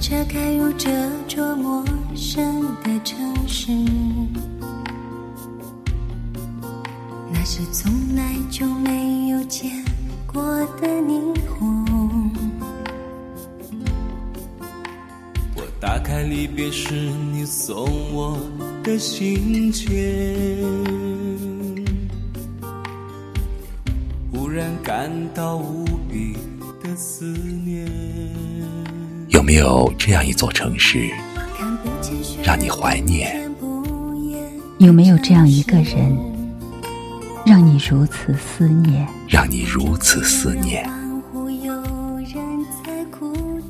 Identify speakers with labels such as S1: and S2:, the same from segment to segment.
S1: 车开入这座陌生的城市，那是从来就没有见过的霓虹。
S2: 我打开离别时你送我的信件，忽然感到无比的思念。
S3: 有没有这样一座城市，让你怀念？
S4: 有没有这样一个人，让你如此思念？
S3: 让你如此思念？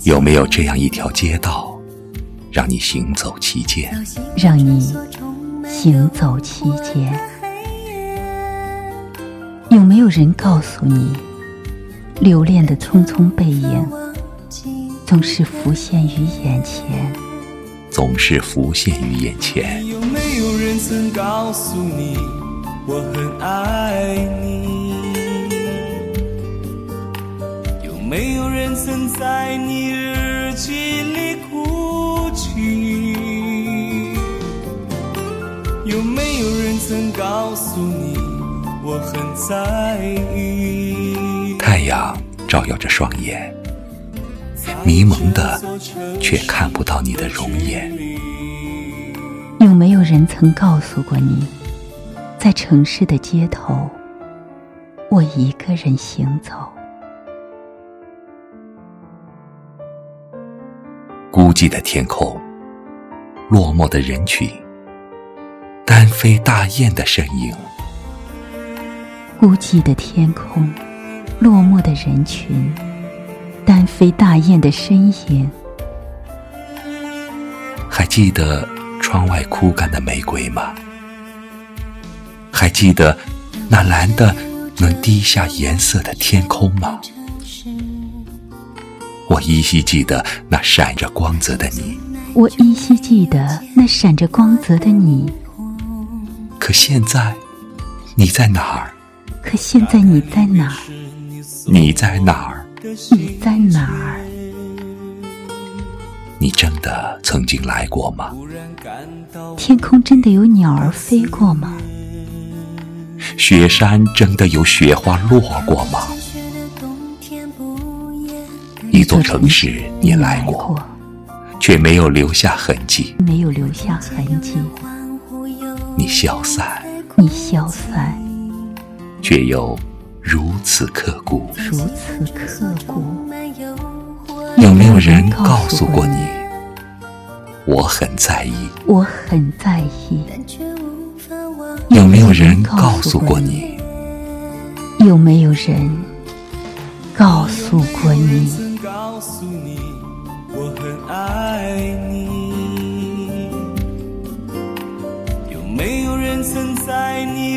S1: 有
S3: 没有这样一条街道，让你行走其间？
S4: 让你行走其间有没有人告诉你，留恋的匆匆背影总是浮现于眼前？
S3: 总是浮现于眼前。
S2: 有没有人曾告诉你，我很爱你？有没有人曾在你日记里哭泣？有没有人曾告诉你，我很在意？
S3: 太阳照耀着双眼，迷蒙的却看不到你的容颜。
S4: 有没有人曾告诉过你，在城市的街头，我一个人行走？
S3: 孤寂的天空，落寞的人群，单飞大雁的身影，
S4: 孤寂的天空，落寞的人群，单飞大雁的身影。
S3: 还记得窗外枯干的玫瑰吗？还记得那蓝的能滴下颜色的天空吗？我依稀记得那闪着光泽的你，
S4: 我依稀记得那闪着光泽的你，
S3: 可现在你在哪儿？
S4: 可现在你在哪儿？
S3: 你在哪儿？
S4: 你在哪儿？
S3: 你真的曾经来过吗？
S4: 天空真的有鸟儿飞过吗？
S3: 雪山真的有雪花落过吗？一座城市你来过，却没有留下痕迹。
S4: 没有留下痕迹。
S3: 你消散，
S4: 你消散，
S3: 却又如此刻骨。
S4: 如此刻骨。
S3: 有没有人告诉过你，我很在意？
S4: 我很在意。
S3: 有没有人告诉过你，
S4: 有没有人告诉过你？
S2: 告诉你，我很爱你。有没有人曾在你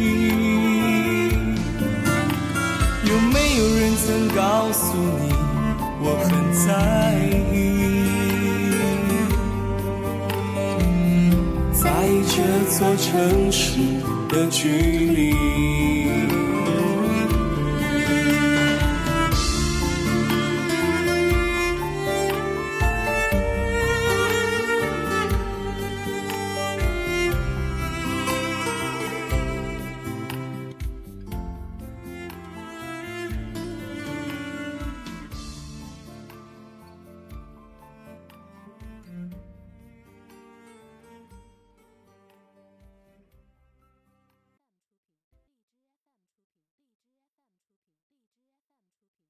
S2: 曾告诉你，我很在意？在这座城市的距离。